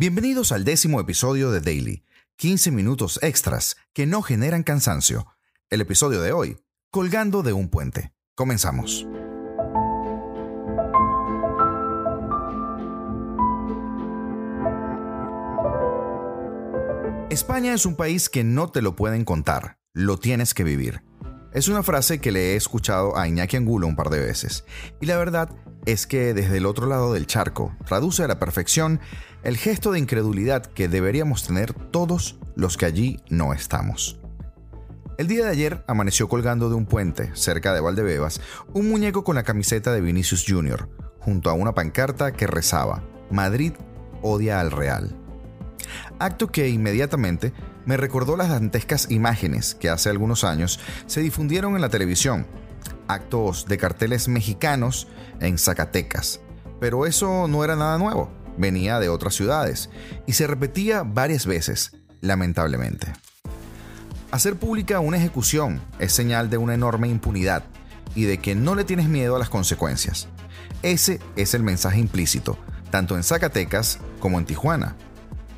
Bienvenidos al décimo episodio de Daily, 15 minutos extras que no generan cansancio. El episodio de hoy, Colgando de un puente. Comenzamos. España es un país que no te lo pueden contar, lo tienes que vivir. Es una frase que le he escuchado a Iñaki Angulo un par de veces, y la verdad es que desde el otro lado del charco traduce a la perfección el gesto de incredulidad que deberíamos tener todos los que allí no estamos. El día de ayer amaneció colgando de un puente, cerca de Valdebebas, un muñeco con la camiseta de Vinicius Jr., junto a una pancarta que rezaba, Madrid odia al Real. Acto que inmediatamente me recordó las dantescas imágenes que hace algunos años se difundieron en la televisión, actos de carteles mexicanos en Zacatecas. Pero eso no era nada nuevo, venía de otras ciudades y se repetía varias veces, lamentablemente. Hacer pública una ejecución es señal de una enorme impunidad y de que no le tienes miedo a las consecuencias. Ese es el mensaje implícito, tanto en Zacatecas como en Tijuana,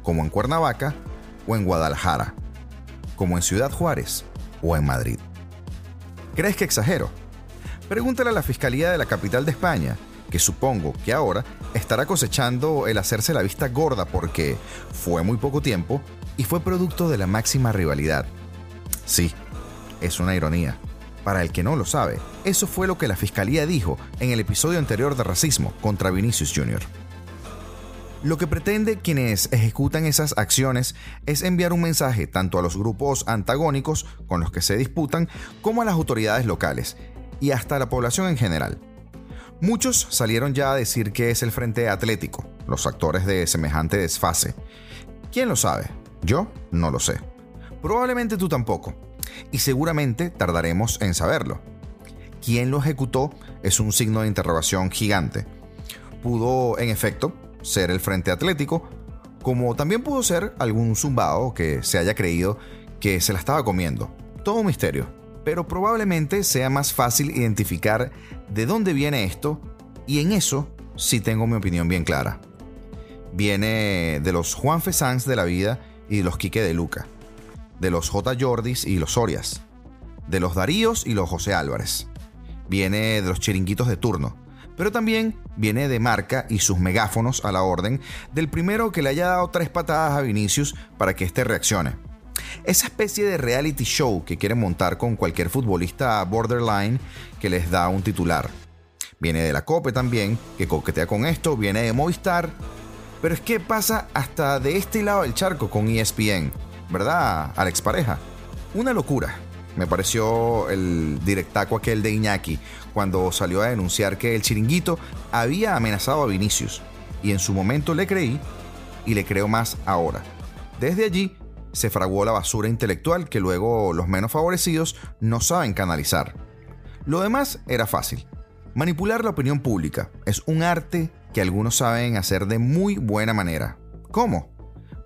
como en Cuernavaca o en Guadalajara, como en Ciudad Juárez o en Madrid. ¿Crees que exagero? Pregúntale a la Fiscalía de la capital de España, que supongo que ahora estará cosechando el hacerse la vista gorda porque fue muy poco tiempo y fue producto de la máxima rivalidad. Sí, es una ironía. Para el que no lo sabe, eso fue lo que la Fiscalía dijo en el episodio anterior de racismo contra Vinicius Jr. Lo que pretende quienes ejecutan esas acciones es enviar un mensaje tanto a los grupos antagónicos con los que se disputan como a las autoridades locales, y hasta la población en general. Muchos salieron ya a decir que es el Frente Atlético, los actores de semejante desfase. ¿Quién lo sabe? Yo no lo sé. Probablemente tú tampoco. Y seguramente tardaremos en saberlo. ¿Quién lo ejecutó? Es un signo de interrogación gigante. Pudo, en efecto, ser el Frente Atlético, como también pudo ser algún zumbao que se haya creído que se la estaba comiendo. Todo un misterio pero probablemente sea más fácil identificar de dónde viene esto y en eso sí tengo mi opinión bien clara. Viene de los Juan Fesans de la vida y de los Quique de Luca, de los J. Jordis y los Sorias, de los Daríos y los José Álvarez. Viene de los chiringuitos de turno, pero también viene de marca y sus megáfonos a la orden del primero que le haya dado tres patadas a Vinicius para que éste reaccione esa especie de reality show que quieren montar con cualquier futbolista borderline que les da un titular. Viene de la COPE también, que coquetea con esto, viene de Movistar. Pero es que pasa hasta de este lado del charco con ESPN, ¿verdad, Alex Pareja? Una locura. Me pareció el directaco aquel de Iñaki cuando salió a denunciar que el chiringuito había amenazado a Vinicius. Y en su momento le creí y le creo más ahora. Desde allí se fraguó la basura intelectual que luego los menos favorecidos no saben canalizar. Lo demás era fácil. Manipular la opinión pública es un arte que algunos saben hacer de muy buena manera. ¿Cómo?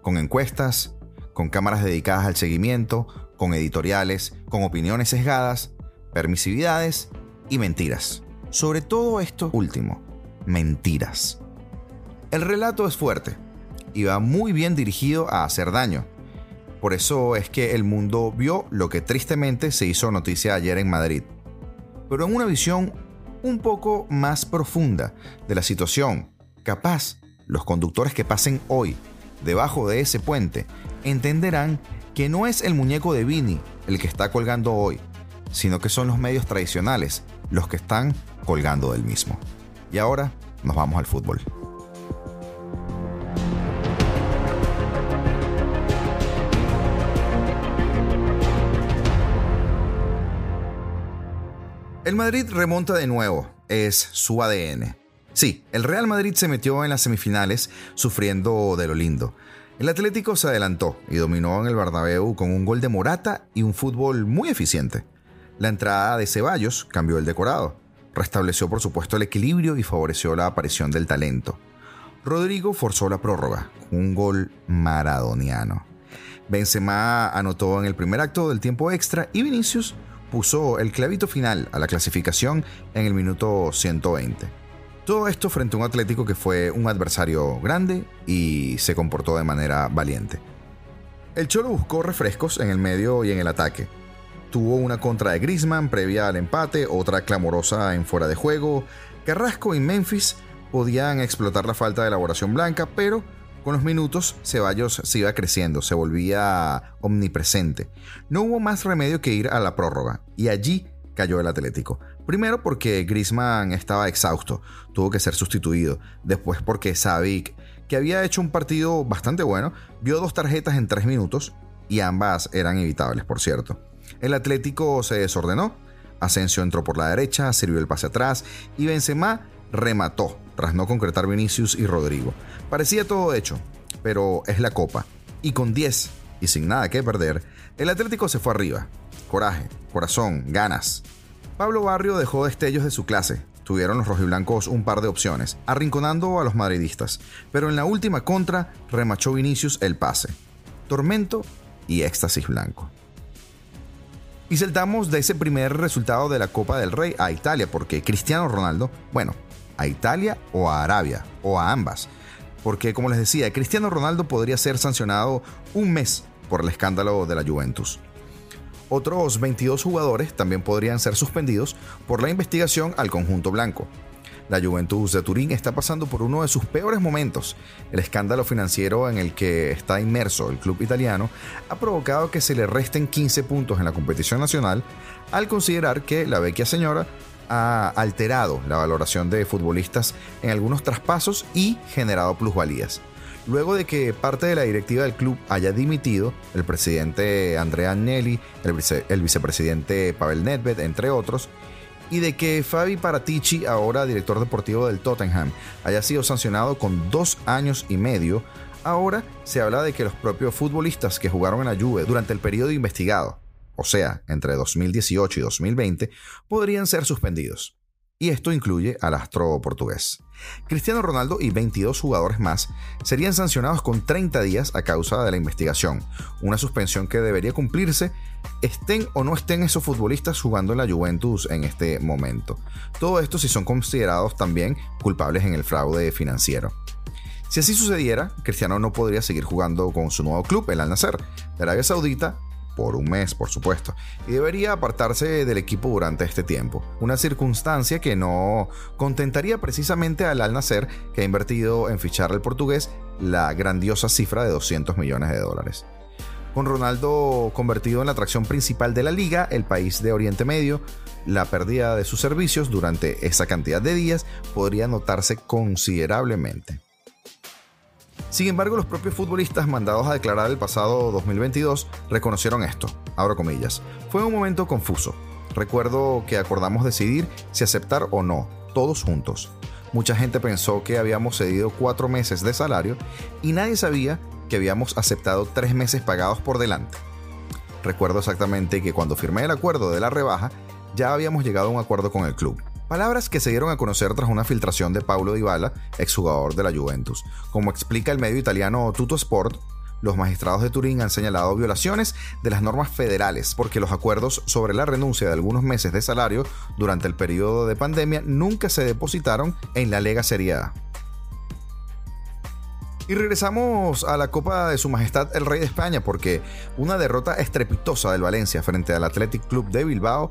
Con encuestas, con cámaras dedicadas al seguimiento, con editoriales, con opiniones sesgadas, permisividades y mentiras. Sobre todo esto último, mentiras. El relato es fuerte y va muy bien dirigido a hacer daño, por eso es que el mundo vio lo que tristemente se hizo noticia ayer en Madrid. Pero en una visión un poco más profunda de la situación, capaz los conductores que pasen hoy debajo de ese puente entenderán que no es el muñeco de Vini el que está colgando hoy, sino que son los medios tradicionales los que están colgando del mismo. Y ahora nos vamos al fútbol. El Madrid remonta de nuevo, es su ADN. Sí, el Real Madrid se metió en las semifinales sufriendo de lo lindo. El Atlético se adelantó y dominó en el Bernabéu con un gol de Morata y un fútbol muy eficiente. La entrada de Ceballos cambió el decorado, restableció por supuesto el equilibrio y favoreció la aparición del talento. Rodrigo forzó la prórroga, un gol maradoniano. Benzema anotó en el primer acto del tiempo extra y Vinicius puso el clavito final a la clasificación en el minuto 120. Todo esto frente a un Atlético que fue un adversario grande y se comportó de manera valiente. El Cholo buscó refrescos en el medio y en el ataque. Tuvo una contra de Grisman previa al empate, otra clamorosa en fuera de juego. Carrasco y Memphis podían explotar la falta de elaboración blanca, pero con los minutos Ceballos se iba creciendo, se volvía omnipresente. No hubo más remedio que ir a la prórroga, y allí cayó el Atlético. Primero porque Grisman estaba exhausto, tuvo que ser sustituido. Después porque Savic que había hecho un partido bastante bueno, vio dos tarjetas en tres minutos y ambas eran evitables, por cierto. El Atlético se desordenó, Asensio entró por la derecha, sirvió el pase atrás y Benzema remató tras no concretar Vinicius y Rodrigo. Parecía todo hecho, pero es la copa. Y con 10 y sin nada que perder, el Atlético se fue arriba. Coraje, corazón, ganas. Pablo Barrio dejó destellos de su clase, tuvieron los rojiblancos un par de opciones, arrinconando a los madridistas, pero en la última contra remachó Vinicius el pase. Tormento y éxtasis blanco. Y saltamos de ese primer resultado de la Copa del Rey a Italia, porque Cristiano Ronaldo, bueno, a Italia o a Arabia, o a ambas, porque como les decía, Cristiano Ronaldo podría ser sancionado un mes por el escándalo de la Juventus. Otros 22 jugadores también podrían ser suspendidos por la investigación al conjunto blanco. La Juventus de Turín está pasando por uno de sus peores momentos. El escándalo financiero en el que está inmerso el club italiano ha provocado que se le resten 15 puntos en la competición nacional al considerar que la vecchia señora ha alterado la valoración de futbolistas en algunos traspasos y generado plusvalías. Luego de que parte de la directiva del club haya dimitido, el presidente Andrea Agnelli, el, vicepresidente Pavel Nedved, entre otros, y de que Fabi Paratici, ahora director deportivo del Tottenham, haya sido sancionado con dos años y medio, ahora se habla de que los propios futbolistas que jugaron en la Juve durante el periodo investigado, o sea, entre 2018 y 2020, podrían ser suspendidos y esto incluye al astro portugués. Cristiano Ronaldo y 22 jugadores más serían sancionados con 30 días a causa de la investigación, una suspensión que debería cumplirse estén o no estén esos futbolistas jugando en la Juventus en este momento. Todo esto si son considerados también culpables en el fraude financiero. Si así sucediera, Cristiano no podría seguir jugando con su nuevo club, el Al Nasser, de Arabia Saudita, por un mes, por supuesto, y debería apartarse del equipo durante este tiempo, una circunstancia que no contentaría precisamente al Al Nacer, que ha invertido en fichar al portugués la grandiosa cifra de 200 millones de dólares. Con Ronaldo convertido en la atracción principal de la liga, el país de Oriente Medio, la pérdida de sus servicios durante esa cantidad de días podría notarse considerablemente. Sin embargo, los propios futbolistas mandados a declarar el pasado 2022 reconocieron esto. Fue un momento confuso. Recuerdo que acordamos decidir si aceptar o no, todos juntos. Mucha gente pensó que habíamos cedido cuatro meses de salario y nadie sabía que habíamos aceptado tres meses pagados por delante. Recuerdo exactamente que cuando firmé el acuerdo de la rebaja, ya habíamos llegado a un acuerdo con el club. Palabras que se dieron a conocer tras una filtración de Paulo Dybala, exjugador de la Juventus. Como explica el medio italiano Tutto Sport, los magistrados de Turín han señalado violaciones de las normas federales porque los acuerdos sobre la renuncia de algunos meses de salario durante el periodo de pandemia nunca se depositaron en la Lega Serie A. Y regresamos a la Copa de Su Majestad el Rey de España porque una derrota estrepitosa del Valencia frente al Athletic Club de Bilbao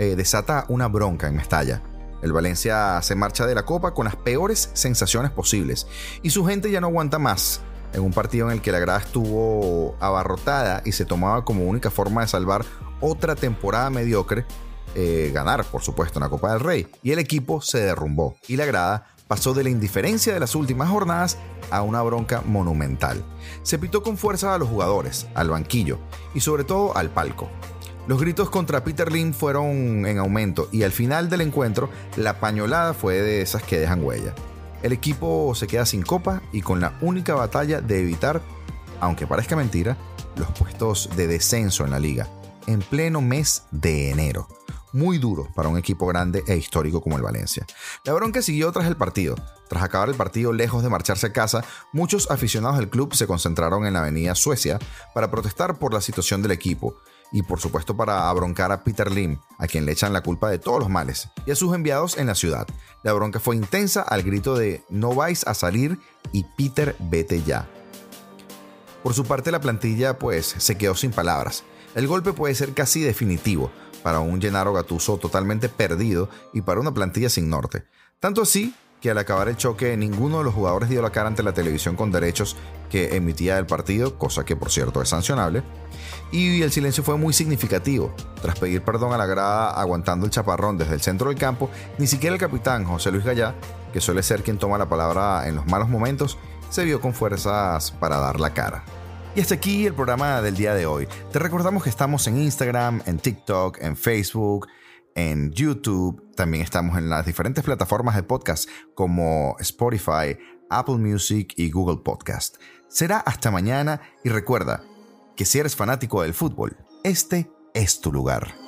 eh, desata una bronca en Mestalla. El Valencia se marcha de la Copa con las peores sensaciones posibles y su gente ya no aguanta más en un partido en el que la grada estuvo abarrotada y se tomaba como única forma de salvar otra temporada mediocre, eh, ganar por supuesto en la Copa del Rey. Y el equipo se derrumbó y la grada pasó de la indiferencia de las últimas jornadas a una bronca monumental. Se pitó con fuerza a los jugadores, al banquillo y sobre todo al palco. Los gritos contra Peter Lim fueron en aumento y al final del encuentro la pañolada fue de esas que dejan huella. El equipo se queda sin copa y con la única batalla de evitar, aunque parezca mentira, los puestos de descenso en la liga, en pleno mes de enero. Muy duro para un equipo grande e histórico como el Valencia. La bronca siguió tras el partido. Tras acabar el partido lejos de marcharse a casa, muchos aficionados del club se concentraron en la avenida Suecia para protestar por la situación del equipo y por supuesto para abroncar a Peter Lim, a quien le echan la culpa de todos los males, y a sus enviados en la ciudad. La bronca fue intensa al grito de no vais a salir y Peter vete ya. Por su parte la plantilla pues se quedó sin palabras. El golpe puede ser casi definitivo para un Gennaro Gattuso totalmente perdido y para una plantilla sin norte. Tanto así que al acabar el choque ninguno de los jugadores dio la cara ante la televisión con derechos que emitía el partido, cosa que por cierto es sancionable, y el silencio fue muy significativo. Tras pedir perdón a la grada aguantando el chaparrón desde el centro del campo, ni siquiera el capitán José Luis Gallá, que suele ser quien toma la palabra en los malos momentos, se vio con fuerzas para dar la cara. Y hasta aquí el programa del día de hoy. Te recordamos que estamos en Instagram, en TikTok, en Facebook, en YouTube, también estamos en las diferentes plataformas de podcast como Spotify, Apple Music y Google Podcast. Será hasta mañana y recuerda que si eres fanático del fútbol, este es tu lugar.